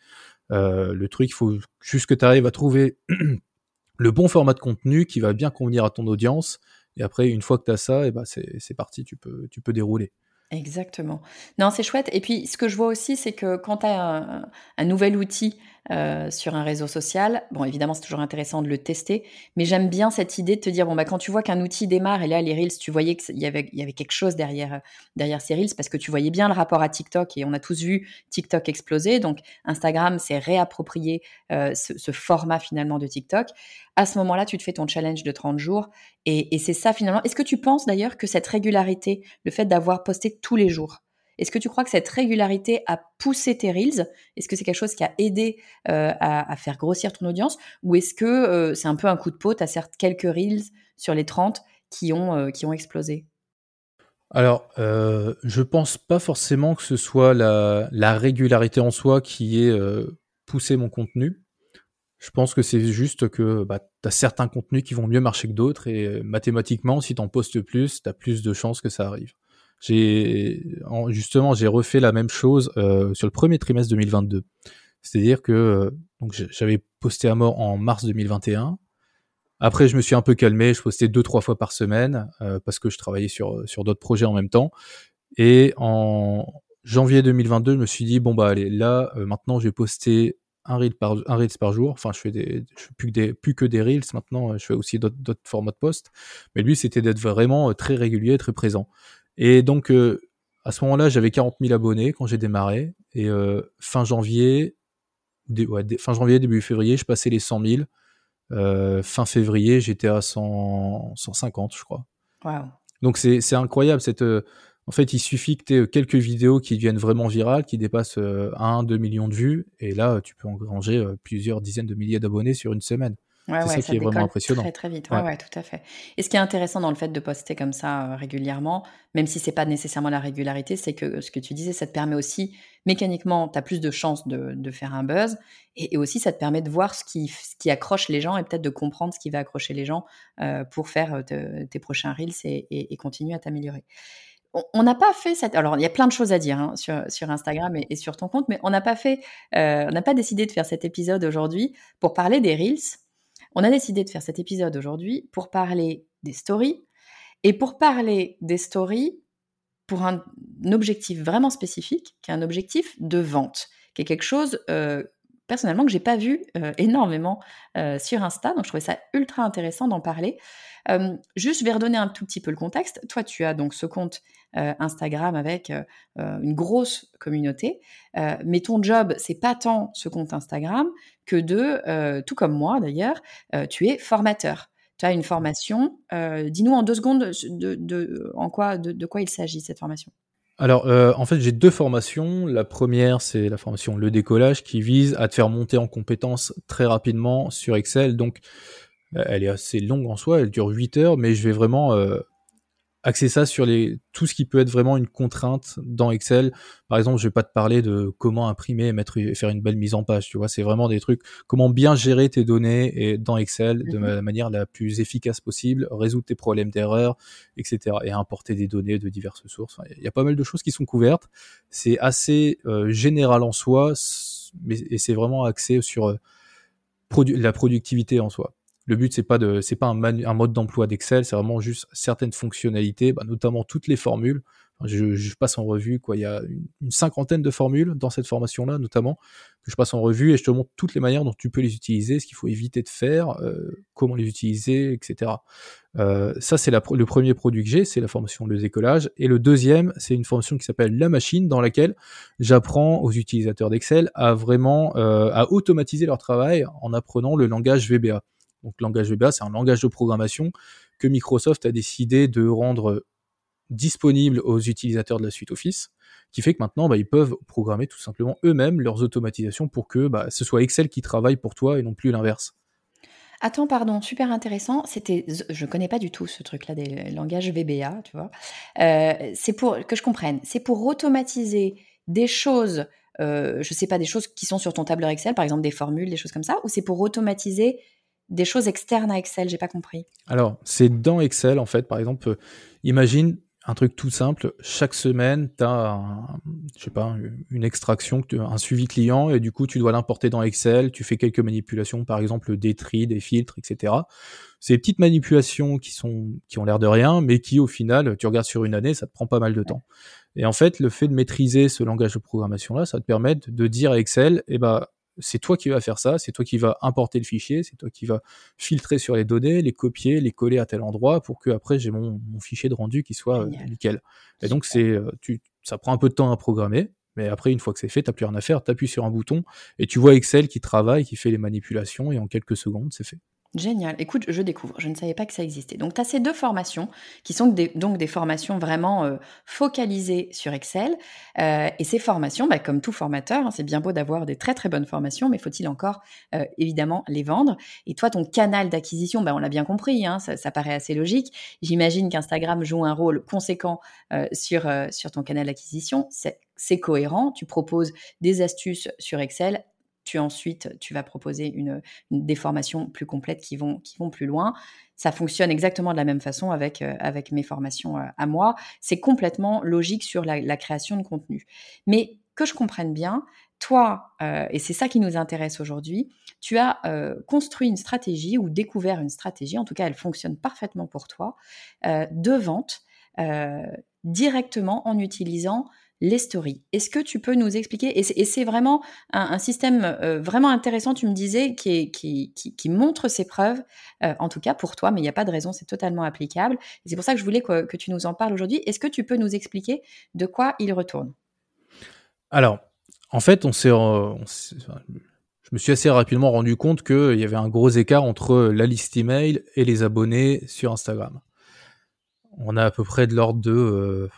Euh, le truc, il faut juste que tu arrives à trouver le bon format de contenu qui va bien convenir à ton audience. Et après, une fois que tu as ça, et eh ben c'est parti, tu peux, tu peux dérouler. Exactement. Non, c'est chouette. Et puis, ce que je vois aussi, c'est que quand tu as un, nouvel outil euh, sur un réseau social, bon, évidemment, c'est toujours intéressant de le tester, mais j'aime bien cette idée de te dire, bon, bah, quand tu vois qu'un outil démarre, et là, les Reels, tu voyais qu'il y avait, quelque chose derrière, derrière ces Reels, parce que tu voyais bien le rapport à TikTok, et on a tous vu TikTok exploser. Donc, Instagram s'est réapproprié euh, ce, format finalement de TikTok. À ce moment-là, tu te fais ton challenge de 30 jours, et c'est ça finalement. Est-ce que tu penses d'ailleurs que cette régularité, le fait d'avoir posté tous les jours. Est-ce que tu crois que cette régularité a poussé tes reels? Est-ce que c'est quelque chose qui a aidé euh, à, faire grossir ton audience? Ou est-ce que euh, c'est un peu un coup de peau? Tu as certes quelques reels sur les 30 qui ont, euh, qui ont explosé? Alors, je pense pas forcément que ce soit la, la régularité en soi qui ait poussé mon contenu. Je pense que c'est juste que bah, tu as certains contenus qui vont mieux marcher que d'autres et mathématiquement, si tu en postes plus, tu as plus de chances que ça arrive. J'ai justement j'ai refait la même chose euh, sur le premier trimestre 2022. C'est-à-dire que euh, donc j'avais posté à mort en mars 2021. Après, je me suis un peu calmé, je postais deux trois fois par semaine parce que je travaillais sur sur d'autres projets en même temps. Et en janvier 2022, je me suis dit bon bah allez, là maintenant je vais poster un reel par, un reels par jour. Enfin, je fais des, je fais plus que des, plus que des reels maintenant. Je fais aussi d'autres formats de post. Mais lui, c'était d'être vraiment euh, très régulier, très présent. Et donc, euh, à ce moment-là, j'avais 40 000 abonnés quand j'ai démarré. Et euh, fin janvier, fin janvier, début février, je passais les 100 000. fin février, j'étais à 100, 150, je crois. Wow. Donc c'est incroyable cette en fait, il suffit que tu aies quelques vidéos qui deviennent vraiment virales, qui dépassent 1, 2 millions de vues, et là, tu peux engranger plusieurs dizaines de milliers d'abonnés sur une semaine. Ouais, c'est ça, qui est vraiment impressionnant. Très très vite, ouais, ouais. tout à fait. Et ce qui est intéressant dans le fait de poster comme ça régulièrement, même si c'est pas nécessairement la régularité, c'est que ce que tu disais, ça te permet aussi, mécaniquement, tu as plus de chances de, de faire un buzz, et, aussi ça te permet de voir ce qui, ce qui accroche les gens et peut-être de comprendre ce qui va accrocher les gens euh, pour faire tes prochains reels et, et continuer à t'améliorer on n'a pas fait cette. Alors, il y a plein de choses à dire hein, sur, Instagram et, sur ton compte, mais on n'a pas fait, euh, on n'a pas décidé de faire cet épisode aujourd'hui pour parler des reels. On a décidé de faire cet épisode aujourd'hui pour parler des stories et pour parler des stories pour un, objectif vraiment spécifique, qui est un objectif de vente, qui est quelque chose euh, personnellement que j'ai pas vu euh, énormément sur Insta, donc je trouvais ça ultra intéressant d'en parler. juste, je vais redonner un tout petit peu le contexte. Toi, tu as donc ce compte euh, Instagram avec euh, euh, une grosse communauté. mais ton job, c'est pas tant ce compte Instagram que de, tout comme moi d'ailleurs, tu es formateur. Tu as une formation. Dis-nous en deux secondes de, de, quoi il s'agit cette formation? Alors, en fait, j'ai deux formations. La première, c'est la formation Le Décollage qui vise à te faire monter en compétences très rapidement sur Excel. Donc, elle est assez longue en soi, elle dure 8 heures, mais je vais vraiment axer ça sur les, tout ce qui peut être vraiment une contrainte dans Excel. Par exemple, je vais pas te parler de comment imprimer et mettre, faire une belle mise en page, tu vois. C'est vraiment des trucs, comment bien gérer tes données et dans Excel de la mhm. manière la plus efficace possible, résoudre tes problèmes d'erreur, etc. et importer des données de diverses sources. Il y a pas mal de choses qui sont couvertes. C'est assez euh, général en soi, mais, et c'est vraiment axé sur euh, la productivité en soi. Le but c'est pas de c'est pas un, mode d'emploi d'Excel, c'est vraiment juste certaines fonctionnalités, bah, notamment toutes les formules. Je, je, passe en revue quoi, il y a une, cinquantaine de formules dans cette formation là notamment que je passe en revue et je te montre toutes les manières dont tu peux les utiliser, ce qu'il faut éviter de faire, euh, comment les utiliser, etc. Euh, ça c'est le premier produit que j'ai, c'est la formation Le décollage et le deuxième c'est une formation qui s'appelle La machine dans laquelle j'apprends aux utilisateurs d'Excel à vraiment euh, à automatiser leur travail en apprenant le langage VBA. Donc langage VBA, c'est un langage de programmation que Microsoft a décidé de rendre disponible aux utilisateurs de la suite Office, qui fait que maintenant, bah, ils peuvent programmer tout simplement eux-mêmes leurs automatisations pour que bah, ce soit Excel qui travaille pour toi et non plus l'inverse. Attends, pardon, super intéressant. C'était, je connais pas du tout ce truc-là des langages VBA, tu vois. Euh, c'est pour que je comprenne. C'est pour automatiser des choses, euh, je sais pas, des choses qui sont sur ton tableur Excel, par exemple des formules, des choses comme ça, ou c'est pour automatiser des choses externes à Excel J'ai pas compris. Alors, c'est dans Excel, en fait. Par exemple, euh, imagine un truc tout simple. Chaque semaine, tu as, je sais pas, une extraction, un suivi client, et du coup, tu dois l'importer dans Excel. Tu fais quelques manipulations, par exemple, des tris, des filtres, etc. Ces petites manipulations qui sont, qui ont l'air de rien, mais qui, au final, tu regardes sur une année, ça te prend pas mal de temps. Et en fait, le fait de maîtriser ce langage de programmation-là, ça te permet de dire à Excel, eh ben, c'est toi qui vas faire ça, c'est toi qui vas importer le fichier, c'est toi qui vas filtrer sur les données, les copier, les coller à tel endroit pour que après j'ai mon, fichier de rendu qui soit euh, nickel. Et donc c'est, euh, tu, ça prend un peu de temps à programmer, mais après une fois que c'est fait, t'as plus rien à faire, t'appuies sur un bouton et tu vois Excel qui travaille, qui fait les manipulations et en quelques secondes c'est fait. Génial. Écoute, je découvre. Je ne savais pas que ça existait. Donc, tu as ces deux formations qui sont des, donc des formations vraiment euh, focalisées sur Excel. Euh, et ces formations, bah, comme tout formateur, hein, c'est bien beau d'avoir des très très bonnes formations, mais faut-il encore euh, évidemment les vendre Et toi, ton canal d'acquisition, bah, on l'a bien compris, hein, ça, ça, paraît assez logique. J'imagine qu'Instagram joue un rôle conséquent sur, sur ton canal d'acquisition. C'est cohérent. Tu proposes des astuces sur Excel tu ensuite, tu vas proposer une, des formations plus complètes qui vont, qui vont plus loin. Ça fonctionne exactement de la même façon avec, euh, avec mes formations euh, à moi. C'est complètement logique sur la, création de contenu. Mais que je comprenne bien, toi, euh, et c'est ça qui nous intéresse aujourd'hui, tu as construit une stratégie ou découvert une stratégie, en tout cas elle fonctionne parfaitement pour toi, de vente directement en utilisant les stories. Est-ce que tu peux nous expliquer Et c'est vraiment un, système euh, vraiment intéressant, tu me disais, qui, montre ses preuves, euh, en tout cas pour toi, mais il n'y a pas de raison, c'est totalement applicable. C'est pour ça que je voulais que, tu nous en parles aujourd'hui. Est-ce que tu peux nous expliquer de quoi il retourne? Alors, en fait, on s'est, je me suis assez rapidement rendu compte qu'il y avait un gros écart entre la liste email et les abonnés sur Instagram. On a à peu près de l'ordre de... Euh,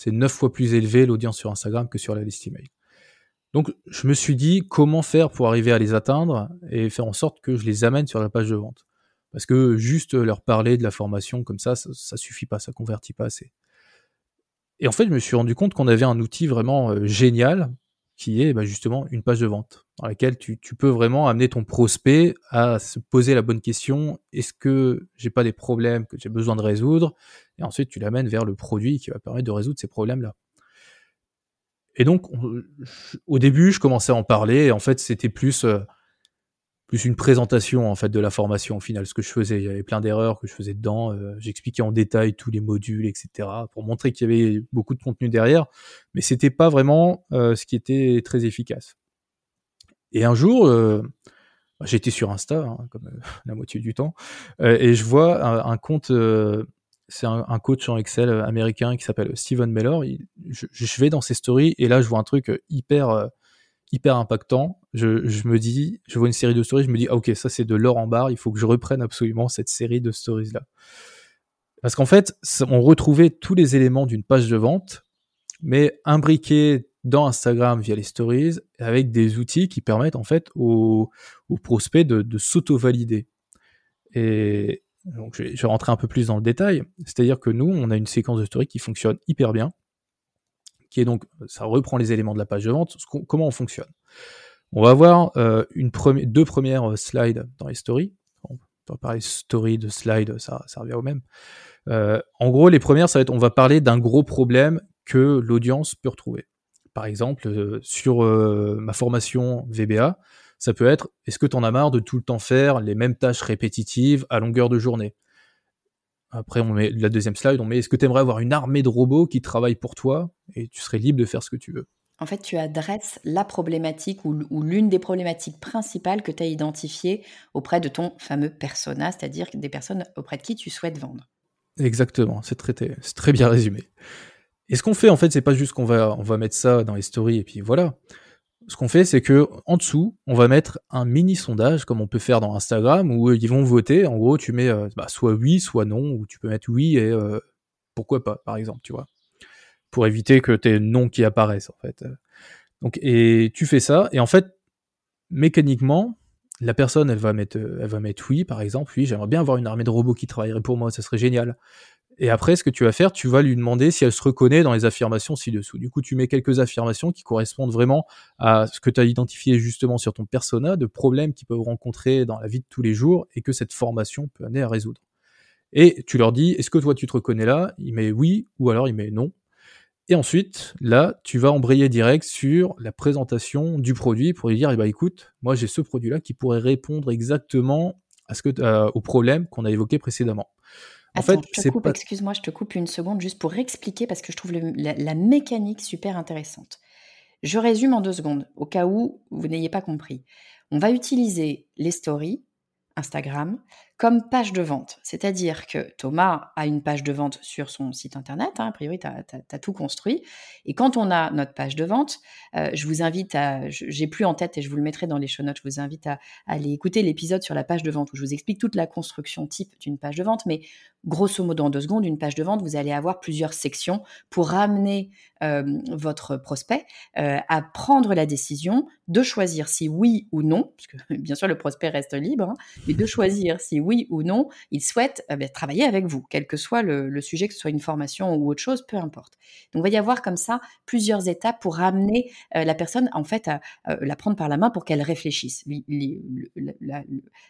c'est neuf fois plus élevé l'audience sur Instagram que sur la liste email. Donc je me suis dit comment faire pour arriver à les atteindre et faire en sorte que je les amène sur la page de vente. Parce que juste leur parler de la formation comme ça, ça, ça suffit pas, ça convertit pas assez. Et en fait, je me suis rendu compte qu'on avait un outil vraiment euh, génial qui est bah, justement une page de vente dans laquelle tu, peux vraiment amener ton prospect à se poser la bonne question est-ce que j'ai pas des problèmes que j'ai besoin de résoudre? Et ensuite tu l'amènes vers le produit qui va permettre de résoudre ces problèmes là et donc au début je commençais à en parler. Et en fait c'était plus euh, plus une présentation en fait de la formation au final ce que je faisais. Il y avait plein d'erreurs que je faisais dedans. Euh, j'expliquais en détail tous les modules etc pour montrer qu'il y avait beaucoup de contenu derrière. Mais c'était pas vraiment euh, ce qui était très efficace. Et un jour bah, j'étais sur Insta hein, comme la moitié du temps et je vois un, compte c'est un, coach en Excel américain qui s'appelle Steven Miller je, vais dans ses stories et là je vois un truc hyper hyper impactant. Je, me dis, je vois une série de stories, je me dis, ah, ok, ça c'est de l'or en barre, il faut que je reprenne absolument cette série de stories là. Parce qu'en fait, on retrouvait tous les éléments d'une page de vente, mais imbriqués dans Instagram via les stories, avec des outils qui permettent en fait aux, prospects de, s'auto-valider. Donc, je vais, rentrer un peu plus dans le détail. C'est-à-dire que nous, on a une séquence de stories qui fonctionne hyper bien qui est donc, ça reprend les éléments de la page de vente, comment on fonctionne. On va avoir euh, une deux premières euh, slides dans les stories. On va parler story, de slide, ça, ça revient au même. Euh, en gros, les premières, ça va être, on va parler d'un gros problème que l'audience peut retrouver. Par exemple, sur ma formation VBA, ça peut être, est-ce que tu en as marre de tout le temps faire les mêmes tâches répétitives à longueur de journée? Après, on met la deuxième slide, on met est-ce que tu aimerais avoir une armée de robots qui travaillent pour toi? Et tu serais libre de faire ce que tu veux. En fait, tu adresses la problématique ou, l'une des problématiques principales que tu as identifiées auprès de ton fameux persona, c'est-à-dire des personnes auprès de qui tu souhaites vendre. Exactement, c'est très, très bien résumé. Et ce qu'on fait, en fait, c'est pas juste qu'on va, on va mettre ça dans les stories et puis voilà ce qu'on fait, c'est que en dessous, on va mettre un mini sondage, comme on peut faire dans Instagram, où ils vont voter. En gros, tu mets euh, bah, soit oui, soit non, ou tu peux mettre oui et euh, pourquoi pas, par exemple, tu vois, pour éviter que tes noms qui apparaissent en fait. Donc, et tu fais ça, et en fait, mécaniquement, la personne, elle va mettre, elle va mettre oui, par exemple, oui, j'aimerais bien avoir une armée de robots qui travaillerait pour moi, ça serait génial. Et après, ce que tu vas faire, tu vas lui demander si elle se reconnaît dans les affirmations ci-dessous. Du coup, tu mets quelques affirmations qui correspondent vraiment à ce que tu as identifié justement sur ton persona, de problèmes qu'ils peuvent rencontrer dans la vie de tous les jours et que cette formation peut amener à résoudre. Et tu leur dis, est-ce que toi tu te reconnais là? Il met oui ou alors il met non. Et ensuite, là, tu vas embrayer direct sur la présentation du produit pour lui dire, eh ben, écoute, moi j'ai ce produit-là qui pourrait répondre exactement à ce que, euh, au problème qu'on a évoqué précédemment. En fait, c'est pas... excuse-moi, je te coupe une seconde juste pour expliquer parce que je trouve la, mécanique super intéressante. Je résume en deux secondes, au cas où vous n'ayez pas compris. On va utiliser les stories, Instagram, comme page de vente. C'est-à-dire que Thomas a une page de vente sur son site internet, hein, a priori, tu as, tout construit. Et quand on a notre page de vente, euh, je vous invite à, j'ai plus en tête et je vous le mettrai dans les show notes, je vous invite à, aller écouter l'épisode sur la page de vente où je vous explique toute la construction type d'une page de vente. Mais grosso modo, en deux secondes, une page de vente, vous allez avoir plusieurs sections pour ramener euh, votre prospect euh, à prendre la décision de choisir si oui ou non, parce que bien sûr le prospect reste libre, hein, mais de choisir si oui ou non il souhaite euh, ben, travailler avec vous, quel que soit le, sujet, que ce soit une formation ou autre chose, peu importe. Donc il va y avoir comme ça plusieurs étapes pour ramener la personne en fait à la prendre par la main pour qu'elle réfléchisse.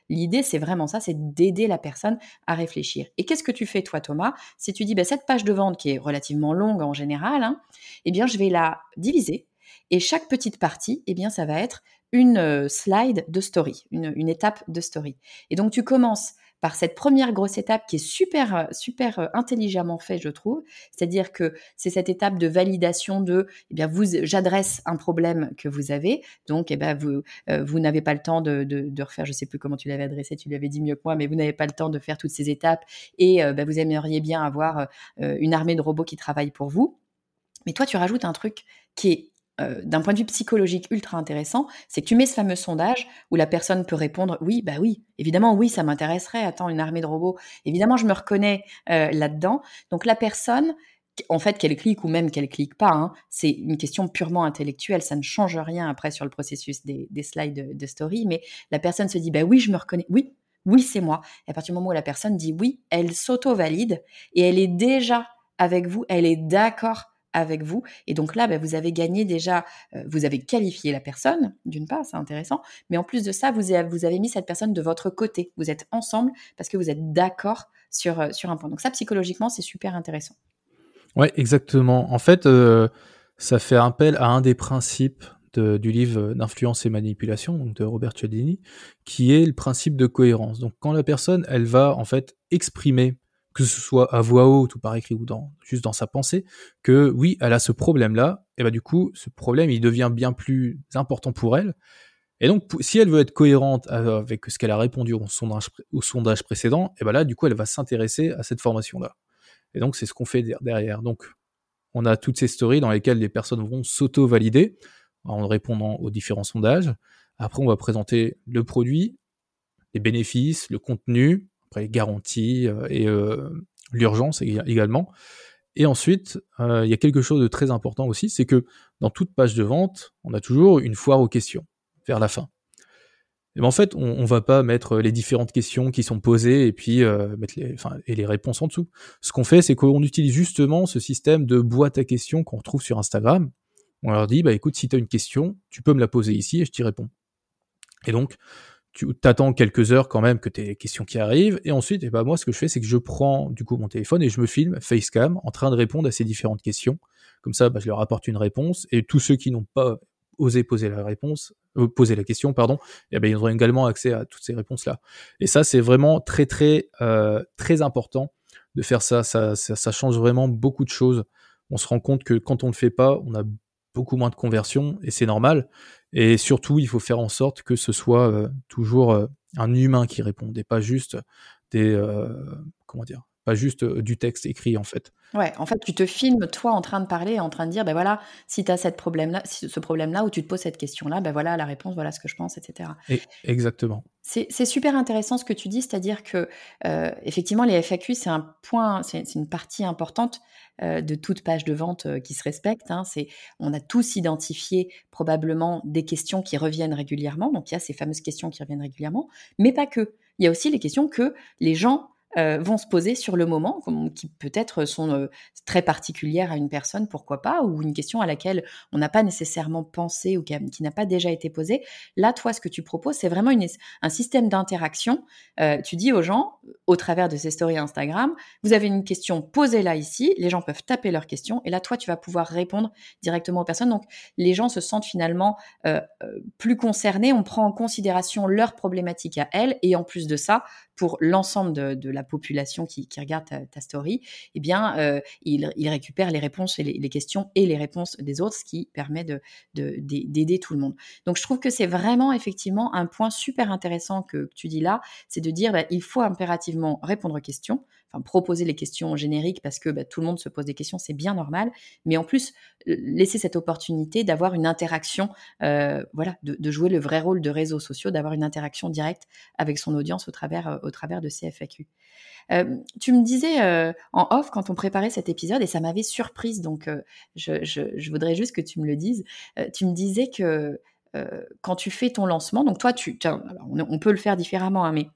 L'idée c'est vraiment ça, c'est d'aider la personne à réfléchir. Et qu'est-ce que tu fais toi Thomas? Si tu dis ben, cette page de vente qui est relativement longue en général, hein, eh bien, je vais la diviser. Et chaque petite partie, eh bien, ça va être une euh, slide de story, une, étape de story. Et donc, tu commences par cette première grosse étape qui est super, euh, super euh, intelligemment faite, je trouve. C'est-à-dire que c'est cette étape de validation de, eh bien, vous, j'adresse un problème que vous avez. Donc, eh bien, vous, vous n'avez pas le temps de, refaire, je sais plus comment tu l'avais adressé, tu l'avais dit mieux que moi, mais vous n'avez pas le temps de faire toutes ces étapes et ben, vous aimeriez bien avoir une armée de robots qui travaillent pour vous. Mais toi, tu rajoutes un truc qui est euh, d'un point de vue psychologique ultra intéressant, c'est que tu mets ce fameux sondage où la personne peut répondre oui, bah oui, évidemment, oui, ça m'intéresserait. Attends, une armée de robots, évidemment, je me reconnais euh, là-dedans. Donc la personne, en fait, qu'elle clique ou même qu'elle clique pas, hein, c'est une question purement intellectuelle. Ça ne change rien après sur le processus des, slides de, story, mais la personne se dit bah oui, je me reconnais, oui. Oui, c'est moi. Et à partir du moment où la personne dit oui, elle s'auto-valide et elle est déjà avec vous, elle est d'accord avec vous. Et donc là, ben, vous avez gagné déjà, euh, vous avez qualifié la personne, d'une part, c'est intéressant, mais en plus de ça, vous avez, mis cette personne de votre côté. Vous êtes ensemble parce que vous êtes d'accord sur, euh, un point. Donc ça, psychologiquement, c'est super intéressant. Ouais, exactement. En fait, euh, ça fait appel à un des principes du livre d'influence et manipulation de Robert Cialdini, qui est le principe de cohérence. Donc quand la personne, elle va en fait exprimer que ce soit à voix haute ou par écrit ou dans, juste dans sa pensée, que oui, elle a ce problème-là, et bah du coup, ce problème, il devient bien plus important pour elle. Et donc, si elle veut être cohérente avec ce qu'elle a répondu au sondage, au sondage précédent, et bah là, du coup, elle va s'intéresser à cette formation-là. Et donc, c'est ce qu'on fait derrière. Donc, on a toutes ces stories dans lesquelles les personnes vont s'auto-valider en répondant aux différents sondages. Après, on va présenter le produit, les bénéfices, le contenu, après les garanties euh, et euh, l'urgence également. Et ensuite, euh, il y a quelque chose de très important aussi, c'est que dans toute page de vente, on a toujours une foire aux questions vers la fin. Ben en fait, on, ne va pas mettre les différentes questions qui sont posées et puis mettre les réponses en dessous. Ce qu'on fait, c'est qu'on utilise justement ce système de boîte à questions qu'on retrouve sur Instagram. On leur dit, bah écoute, si tu as une question, tu peux me la poser ici et je t'y réponds. Et donc, tu t'attends quelques heures quand même que tes questions qui arrivent, et ensuite, eh ben moi, ce que je fais, c'est que je prends du coup mon téléphone et je me filme facecam en train de répondre à ces différentes questions. Comme ça, bah, je leur apporte une réponse, et tous ceux qui n'ont pas osé poser la réponse, euh, poser la question, pardon, eh ben ils auront également accès à toutes ces réponses-là. Et ça, c'est vraiment très très euh, très important de faire ça. Ça, ça. ça change vraiment beaucoup de choses. On se rend compte que quand on ne le fait pas, on a beaucoup moins de conversion et c'est normal. Et surtout, il faut faire en sorte que ce soit euh, toujours euh, un humain qui réponde et pas juste des euh, comment dire, pas juste du texte écrit en fait. Ouais, en fait, tu te filmes toi en train de parler, en train de dire, ben voilà, si tu as cette problème -là, ce problème-là, ou tu te poses cette question-là, ben voilà la réponse, voilà ce que je pense, etc. Et, exactement. C'est super intéressant ce que tu dis, c'est-à-dire que effectivement, les FAQ, c'est un point, c'est une partie importante euh, de toute page de vente euh, qui se respecte. Hein. C'est, on a tous identifié probablement des questions qui reviennent régulièrement. Donc il y a ces fameuses questions qui reviennent régulièrement, mais pas que. Il y a aussi les questions que les gens euh, vont se poser sur le moment, qui peut-être sont euh, très particulières à une personne, pourquoi pas, ou une question à laquelle on n'a pas nécessairement pensé ou qui, n'a pas déjà été posée. Là, toi, ce que tu proposes, c'est vraiment une, un système d'interaction. Euh, tu dis aux gens, au travers de ces stories Instagram, vous avez une question, posez-la ici, les gens peuvent taper leurs questions, et là, toi, tu vas pouvoir répondre directement aux personnes. Donc, les gens se sentent finalement plus concernés, on prend en considération leurs problématiques à elles, et en plus de ça, pour l'ensemble de, la population qui, regarde ta, story, eh bien, euh, il, récupère les réponses et les, questions et les réponses des autres, ce qui permet d'aider tout le monde. Donc, je trouve que c'est vraiment effectivement un point super intéressant que, tu dis là, c'est de dire, bah, il faut impérativement répondre aux questions enfin, proposer les questions génériques parce que bah, tout le monde se pose des questions, c'est bien normal. Mais en plus, laisser cette opportunité d'avoir une interaction, euh, voilà, de, jouer le vrai rôle de réseaux sociaux, d'avoir une interaction directe avec son audience au travers, euh, au travers de CFAQ. Euh, tu me disais en off quand on préparait cet épisode, et ça m'avait surprise, donc je, voudrais juste que tu me le dises. tu me disais que quand tu fais ton lancement, donc toi, tu, on, peut le faire différemment, hein, mais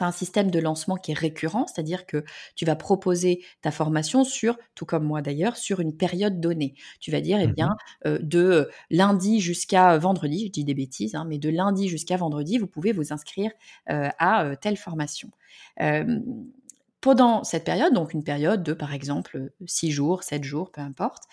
tu as un système de lancement qui est récurrent, c'est-à-dire que tu vas proposer ta formation sur, tout comme moi d'ailleurs, sur une période donnée. Tu vas dire, eh mmh bien, euh, de lundi jusqu'à vendredi, je dis des bêtises, hein, mais de lundi jusqu'à vendredi, vous pouvez vous inscrire euh, à euh, telle formation. pendant cette période, donc une période de par exemple 6 jours, 7 jours, peu importe,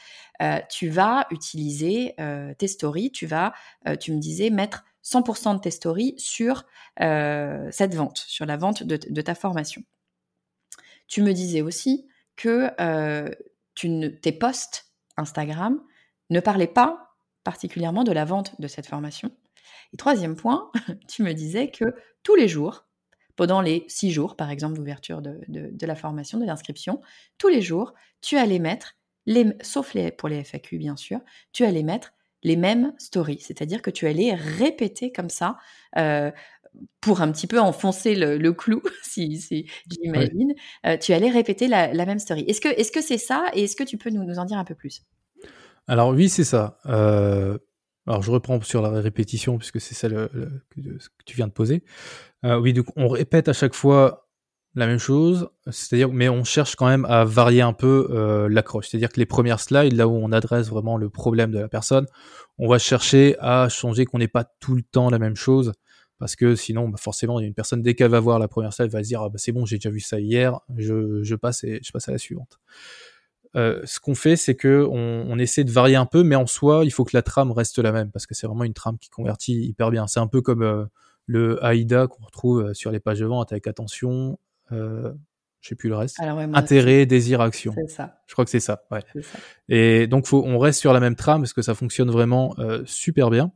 tu vas utiliser tes stories, tu vas, tu me disais, mettre 100% de tes stories sur euh, cette vente, sur la vente de, ta formation. Tu me disais aussi que euh, tes posts Instagram ne parlaient pas particulièrement de la vente de cette formation. Et troisième point, tu me disais que tous les jours, pendant les six jours, par exemple, d'ouverture de, la formation, de l'inscription, tous les jours, tu allais mettre, les, sauf les, pour les FAQ bien sûr, tu allais mettre les mêmes stories. C'est-à-dire que tu allais répéter comme ça euh, pour un petit peu enfoncer le, clou, si, j'imagine. Euh, tu allais répéter la, même story. Est-ce que c'est ça et est-ce que tu peux nous, en dire un peu plus? Alors oui, c'est ça. Euh, alors je reprends sur la répétition puisque c'est ça que tu viens de poser. oui, donc on répète à chaque fois la même chose, c'est-à-dire, mais on cherche quand même à varier un peu euh, l'accroche. C'est-à-dire que les premières slides, là où on adresse vraiment le problème de la personne, on va chercher à changer qu'on n'ait pas tout le temps la même chose, parce que sinon, bah, forcément, une personne dès qu'elle va voir la première slide, va se dire ah, bah, c'est bon, j'ai déjà vu ça hier, je, passe et je passe à la suivante. Euh, ce qu'on fait, c'est que on, essaie de varier un peu, mais en soi, il faut que la trame reste la même, parce que c'est vraiment une trame qui convertit hyper bien. C'est un peu comme euh, le AIDA qu'on retrouve sur les pages de vente avec attention, euh, je sais plus le reste. Intérêt, désir, action. C'est ça. Je crois que c'est ça, ouais. Et donc, faut, on reste sur la même trame parce que ça fonctionne vraiment euh, super bien.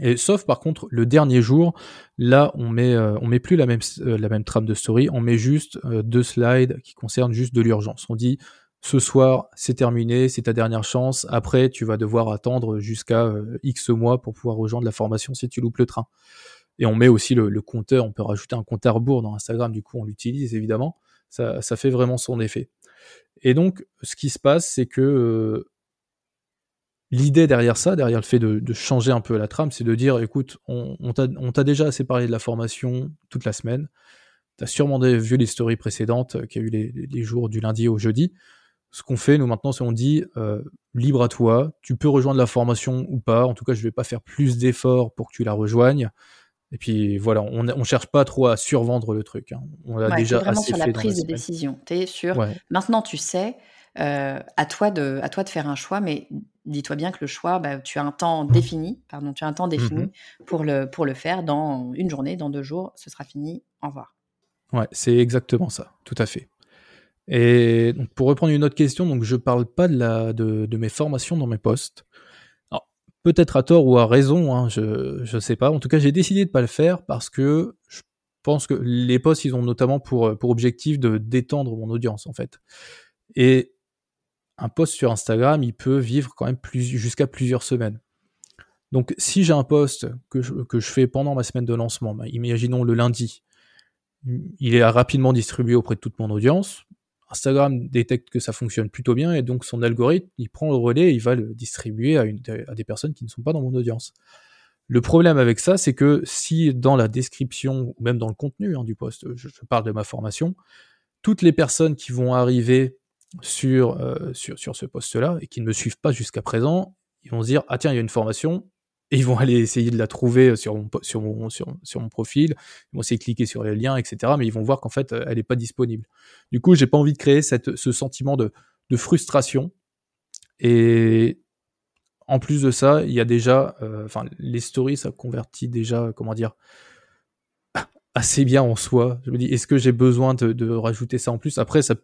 Et sauf par contre le dernier jour, là on met euh, on met plus la même euh, la même trame de story, on met juste deux slides qui concernent juste de l'urgence. On dit ce soir c'est terminé, c'est ta dernière chance. Après tu vas devoir attendre jusqu'à X mois pour pouvoir rejoindre la formation si tu loupes le train. Et on met aussi le, compteur, on peut rajouter un compteur bourg dans Instagram, du coup on l'utilise évidemment. Ça, fait vraiment son effet. Et donc, ce qui se passe, c'est que euh, l'idée derrière ça, derrière le fait de, changer un peu la trame, c'est de dire, écoute, on, t'a déjà assez parlé de la formation toute la semaine. Tu as sûrement vu les stories précédentes euh, qui a eu les, jours du lundi au jeudi. Ce qu'on fait, nous maintenant, c'est on dit euh, libre à toi, tu peux rejoindre la formation ou pas. En tout cas, je ne vais pas faire plus d'efforts pour que tu la rejoignes. Et puis voilà, on ne cherche pas trop à survendre le truc. Hein. On a déjà vraiment sur la prise de décision. Tu es sûr. Maintenant, tu sais, euh, à, toi de, à toi de faire un choix, mais dis-toi bien que le choix, bah, tu as un temps défini, pardon, tu as un temps défini mmh pour, le, pour le faire dans une journée, dans deux jours, ce sera fini, au revoir. Ouais, c'est exactement ça, tout à fait. Et donc, pour reprendre une autre question, donc je parle pas de, la, de, de mes formations dans mes postes peut-être à tort ou à raison, hein, je ne sais pas. En tout cas, j'ai décidé de pas le faire parce que je pense que les posts, ils ont notamment pour, pour objectif de détendre mon audience, en fait. Et un post sur Instagram, il peut vivre quand même jusqu'à plusieurs semaines. Donc, si j'ai un post que je, fais pendant ma semaine de lancement, bah, imaginons le lundi, il est rapidement distribué auprès de toute mon audience. Instagram détecte que ça fonctionne plutôt bien et donc son algorithme, il prend le relais et il va le distribuer à, des personnes qui ne sont pas dans mon audience. Le problème avec ça, c'est que si dans la description ou même dans le contenu hein, du post, je, parle de ma formation, toutes les personnes qui vont arriver sur, euh, sur ce poste-là et qui ne me suivent pas jusqu'à présent, ils vont se dire ah tiens il y a une formation, ils vont aller essayer de la trouver sur mon, sur mon, sur, mon profil, ils vont essayer de cliquer sur les liens, etc. Mais ils vont voir qu'en fait, elle n'est pas disponible. Du coup, j'ai pas envie de créer cette, ce sentiment de, de, frustration. Et en plus de ça, il y a déjà, euh, enfin, les stories, ça convertit déjà, comment dire, assez bien en soi. Je me dis, est-ce que j'ai besoin de, de, rajouter ça en plus? Après, ça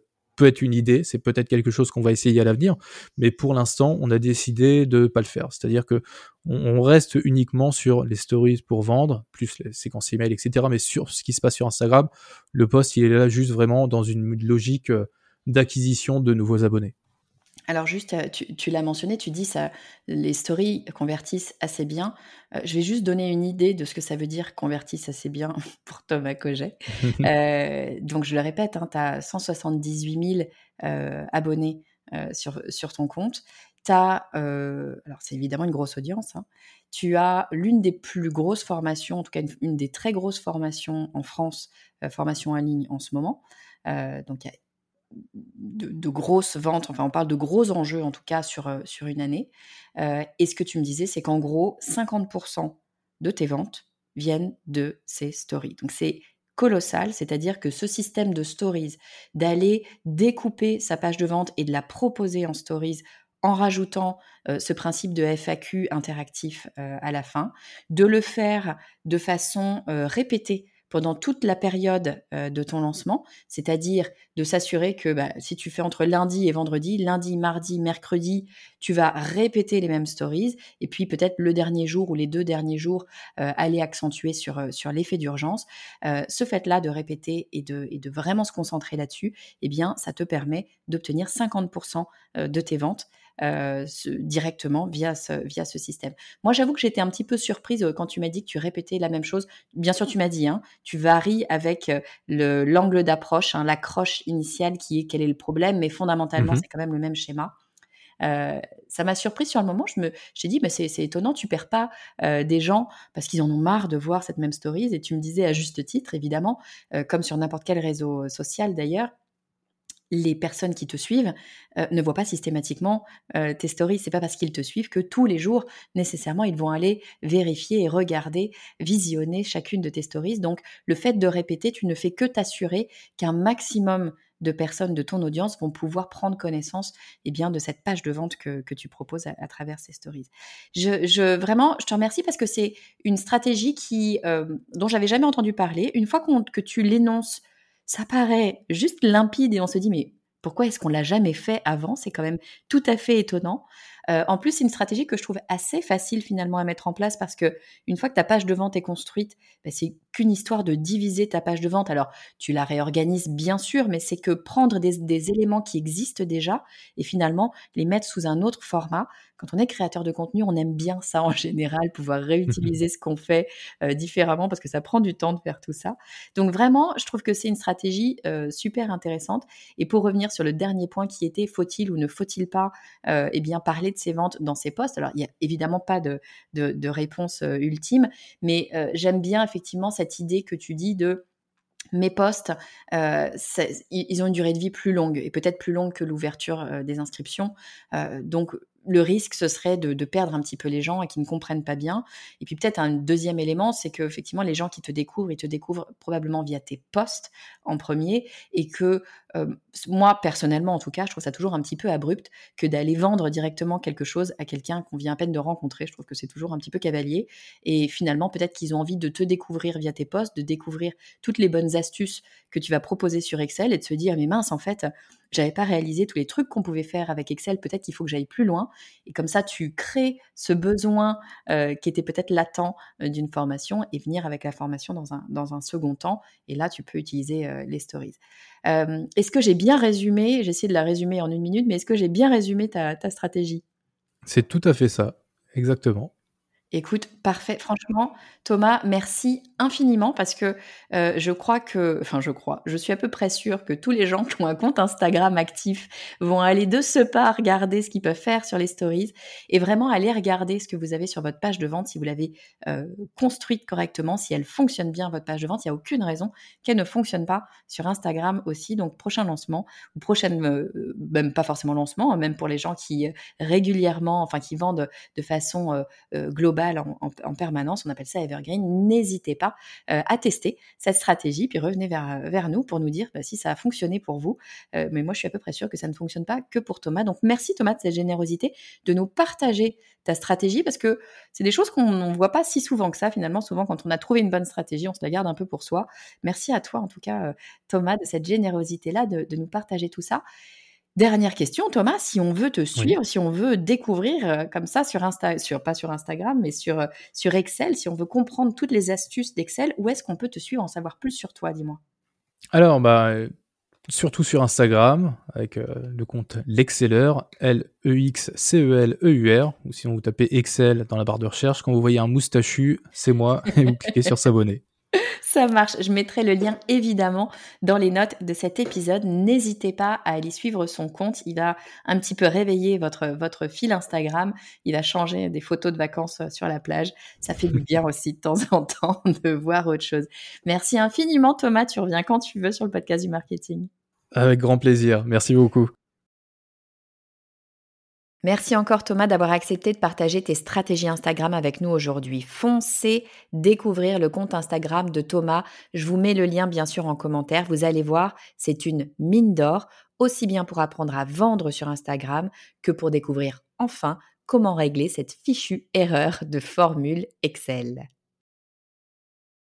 être une idée, c'est peut-être quelque chose qu'on va essayer à l'avenir, mais pour l'instant, on a décidé de pas le faire. C'est-à-dire que on, reste uniquement sur les stories pour vendre, plus les séquences email, etc. Mais sur ce qui se passe sur Instagram, le post, il est là juste vraiment dans une logique euh, d'acquisition de nouveaux abonnés. Alors juste, euh, tu, l'as mentionné, tu dis ça, les stories convertissent assez bien. Euh, je vais juste donner une idée de ce que ça veut dire convertissent assez bien pour Thomas Coget. Euh, donc je le répète, tu as 178 000 abonnés sur, sur ton compte. Tu as, alors c'est évidemment une grosse audience, hein. tu as l'une des plus grosses formations, en tout cas une, des très grosses formations en France, formation en ligne en ce moment. donc il y a de, grosses ventes, enfin on parle de gros enjeux en tout cas sur, euh, sur une année. Euh, et ce que tu me disais, c'est qu'en gros, 50% de tes ventes viennent de ces stories. Donc c'est colossal, c'est-à-dire que ce système de stories, d'aller découper sa page de vente et de la proposer en stories en rajoutant euh, ce principe de FAQ interactif à la fin, de le faire de façon répétée pendant toute la période euh, de ton lancement, c'est-à-dire de s'assurer que bah, si tu fais entre lundi et vendredi, lundi, mardi, mercredi, tu vas répéter les mêmes stories, et puis peut-être le dernier jour ou les deux derniers jours, euh, aller accentuer sur, euh, l'effet d'urgence. ce fait-là de répéter et de, et de vraiment se concentrer là-dessus, eh bien, ça te permet d'obtenir 50% de tes ventes euh, directement via ce, via ce système. Moi, j'avoue que j'étais un petit peu surprise euh, quand tu m'as dit que tu répétais la même chose. Bien sûr, tu m'as dit, hein, tu varies avec euh, l'angle d'approche, hein, l'accroche initiale qui est quel est le problème, mais fondamentalement, mmh c'est quand même le même schéma. ça m'a surpris sur le moment. Je me, j'ai dit, mais c'est, étonnant, tu perds pas des gens parce qu'ils en ont marre de voir cette même stories. Et tu me disais à juste titre, évidemment, comme sur n'importe quel réseau social d'ailleurs, les personnes qui te suivent euh, ne voient pas systématiquement euh, tes stories. C'est pas parce qu'ils te suivent que tous les jours, nécessairement, ils vont aller vérifier et regarder, visionner chacune de tes stories. Donc, le fait de répéter, tu ne fais que t'assurer qu'un maximum de personnes de ton audience vont pouvoir prendre connaissance eh bien, de cette page de vente que, tu proposes à, travers ces stories. Je, vraiment, je te remercie parce que c'est une stratégie qui, euh, dont j'avais jamais entendu parler. Une fois que tu l'énonces ça paraît juste limpide et on se dit mais pourquoi est-ce qu'on l'a jamais fait avant? C'est quand même tout à fait étonnant. Euh, en plus, c'est une stratégie que je trouve assez facile finalement à mettre en place parce que une fois que ta page de vente est construite, bah, c'est qu'une histoire de diviser ta page de vente. Alors, tu la réorganises bien sûr, mais c'est que prendre des, éléments qui existent déjà et finalement les mettre sous un autre format. Quand on est créateur de contenu, on aime bien ça en général, pouvoir réutiliser ce qu'on fait euh, différemment parce que ça prend du temps de faire tout ça. Donc vraiment, je trouve que c'est une stratégie euh, super intéressante. Et pour revenir sur le dernier point qui était faut-il ou ne faut-il pas eh bien parler de ses ventes dans ses posts. Alors, il n'y a évidemment pas de, de, réponse euh, ultime, mais euh, j'aime bien effectivement cette idée que tu dis de mes posts, euh, ils ont une durée de vie plus longue et peut-être plus longue que l'ouverture des inscriptions. donc, le risque, ce serait de, perdre un petit peu les gens et qui ne comprennent pas bien. Et puis peut-être un deuxième élément, c'est que effectivement les gens qui te découvrent, ils te découvrent probablement via tes posts en premier, et que moi personnellement, en tout cas, je trouve ça toujours un petit peu abrupt que d'aller vendre directement quelque chose à quelqu'un qu'on vient à peine de rencontrer. Je trouve que c'est toujours un petit peu cavalier. Et finalement, peut-être qu'ils ont envie de te découvrir via tes posts, de découvrir toutes les bonnes astuces que tu vas proposer sur Excel et de se dire mais mince, en fait, j'avais pas réalisé tous les trucs qu'on pouvait faire avec Excel. Peut-être qu'il faut que j'aille plus loin. Et comme ça, tu crées ce besoin qui était peut-être latent d'une formation et venir avec la formation dans un, dans un second temps. Et là, tu peux utiliser les stories. Est-ce que j'ai bien résumé J'ai essayé de la résumer en une minute, mais est-ce que j'ai bien résumé ta, ta stratégie? C'est tout à fait ça. Exactement. Écoute, parfait. Franchement, Thomas, merci infiniment parce que euh, je crois que, enfin je crois, je suis à peu près sûre que tous les gens qui ont un compte Instagram actif vont aller de ce pas regarder ce qu'ils peuvent faire sur les stories et vraiment aller regarder ce que vous avez sur votre page de vente si vous l'avez euh, construite correctement, si elle fonctionne bien votre page de vente. Il n'y a aucune raison qu'elle ne fonctionne pas sur Instagram aussi. Donc prochain lancement ou prochaine, euh, même pas forcément lancement, hein, même pour les gens qui régulièrement, enfin qui vendent de façon globale en, permanence, on appelle ça evergreen, n'hésitez pas euh, à tester cette stratégie, puis revenez vers, vers nous pour nous dire bah, si ça a fonctionné pour vous. Euh, mais moi, je suis à peu près sûre que ça ne fonctionne pas que pour Thomas. Donc, merci Thomas de cette générosité, de nous partager ta stratégie, parce que c'est des choses qu'on ne voit pas si souvent que ça, finalement. Souvent, quand on a trouvé une bonne stratégie, on se la garde un peu pour soi. Merci à toi, en tout cas, Thomas, de cette générosité-là, de nous partager tout ça. Dernière question, Thomas, si on veut te suivre, si on veut découvrir euh, comme ça sur Insta, sur pas sur Instagram, mais sur euh, sur Excel, si on veut comprendre toutes les astuces d'Excel, où est-ce qu'on peut te suivre, en savoir plus sur toi, dis-moi? Alors, bah, euh, surtout sur Instagram avec le compte l'Exceller, L E X C E L E U R, ou sinon vous tapez Excel dans la barre de recherche, quand vous voyez un moustachu, c'est moi, et vous cliquez sur s'abonner. Ça marche. Je mettrai le lien évidemment dans les notes de cet épisode. N'hésitez pas à aller suivre son compte. Il va un petit peu réveiller votre, votre fil Instagram. Il va changer des photos de vacances euh, sur la plage. Ça fait du bien aussi de temps en temps de voir autre chose. Merci infiniment Thomas. Tu reviens quand tu veux sur le podcast du marketing. Avec grand plaisir. Merci beaucoup. Merci encore Thomas d'avoir accepté de partager tes stratégies Instagram avec nous aujourd'hui. Foncez découvrir le compte Instagram de Thomas. Je vous mets le lien bien sûr en commentaire. Vous allez voir, c'est une mine d'or, aussi bien pour apprendre à vendre sur Instagram que pour découvrir enfin comment régler cette fichue erreur de formule Excel.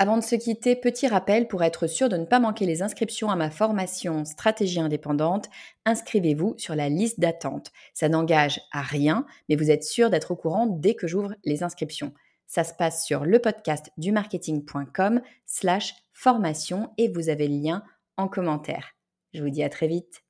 Avant de se quitter, petit rappel pour être sûr de ne pas manquer les inscriptions à ma formation Stratégie indépendante, inscrivez-vous sur la liste d'attente. Ça n'engage à rien, mais vous êtes sûr d'être au courant dès que j'ouvre les inscriptions. Ça se passe sur le podcast du marketing.com slash formation et vous avez le lien en commentaire. Je vous dis à très vite.